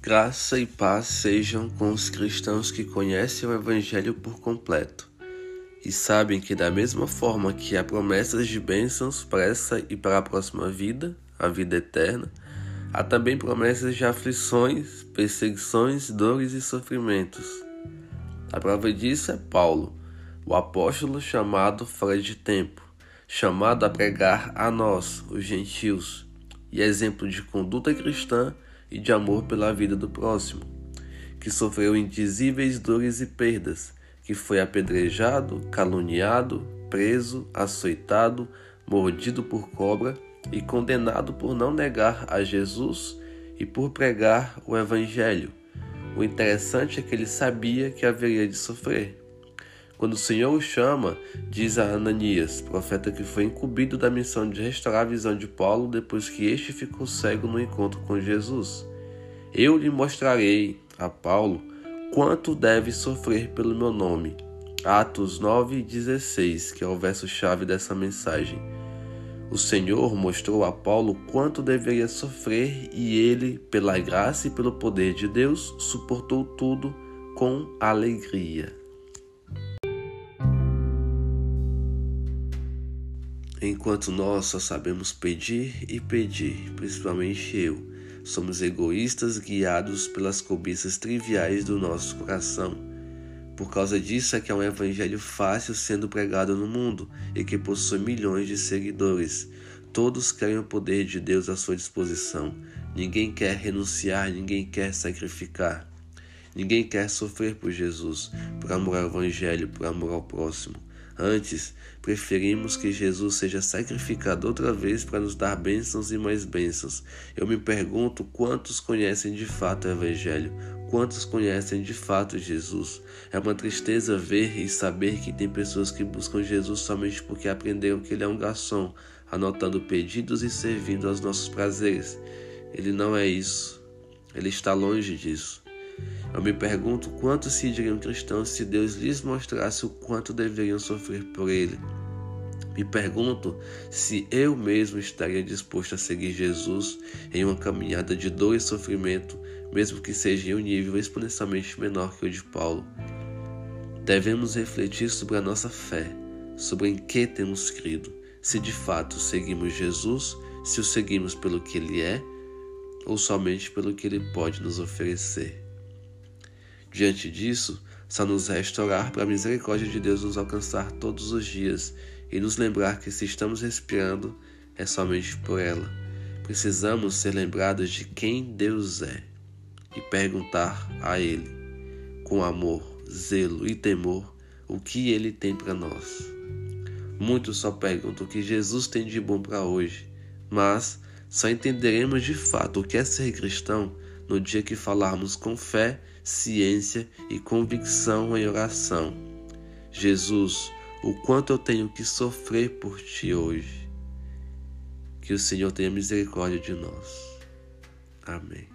Graça e paz sejam com os cristãos que conhecem o Evangelho por completo e sabem que, da mesma forma que há promessas de bênçãos para essa e para a próxima vida, a vida eterna, há também promessas de aflições, perseguições, dores e sofrimentos. A prova disso é Paulo, o apóstolo chamado fora de tempo, chamado a pregar a nós, os gentios, e exemplo de conduta cristã e de amor pela vida do próximo, que sofreu indizíveis dores e perdas, que foi apedrejado, caluniado, preso, açoitado, mordido por cobra e condenado por não negar a Jesus e por pregar o Evangelho. O interessante é que ele sabia que haveria de sofrer. Quando o Senhor o chama, diz a Ananias, profeta que foi incumbido da missão de restaurar a visão de Paulo depois que este ficou cego no encontro com Jesus. Eu lhe mostrarei a Paulo quanto deve sofrer pelo meu nome. Atos 9:16, que é o verso-chave dessa mensagem. O Senhor mostrou a Paulo quanto deveria sofrer e ele, pela graça e pelo poder de Deus, suportou tudo com alegria. Enquanto nós só sabemos pedir e pedir, principalmente eu, somos egoístas guiados pelas cobiças triviais do nosso coração. Por causa disso é que há um evangelho fácil sendo pregado no mundo e que possui milhões de seguidores. Todos querem o poder de Deus à sua disposição. Ninguém quer renunciar, ninguém quer sacrificar. Ninguém quer sofrer por Jesus, por amor ao evangelho, por amor ao próximo. Antes, preferimos que Jesus seja sacrificado outra vez para nos dar bênçãos e mais bênçãos. Eu me pergunto quantos conhecem de fato o Evangelho, quantos conhecem de fato Jesus. É uma tristeza ver e saber que tem pessoas que buscam Jesus somente porque aprenderam que ele é um garçom, anotando pedidos e servindo aos nossos prazeres. Ele não é isso. Ele está longe disso. Eu me pergunto quantos se diriam cristãos se Deus lhes mostrasse o quanto deveriam sofrer por Ele. Me pergunto se eu mesmo estaria disposto a seguir Jesus em uma caminhada de dor e sofrimento, mesmo que seja em um nível exponencialmente menor que o de Paulo. Devemos refletir sobre a nossa fé, sobre em que temos crido, se de fato seguimos Jesus, se o seguimos pelo que Ele é ou somente pelo que Ele pode nos oferecer. Diante disso, só nos resta orar para a misericórdia de Deus nos alcançar todos os dias e nos lembrar que se estamos respirando é somente por ela. Precisamos ser lembrados de quem Deus é e perguntar a Ele, com amor, zelo e temor, o que Ele tem para nós. Muitos só perguntam o que Jesus tem de bom para hoje, mas só entenderemos de fato o que é ser cristão no dia que falarmos com fé, ciência e convicção em oração. Jesus, o quanto eu tenho que sofrer por ti hoje. Que o Senhor tenha misericórdia de nós. Amém.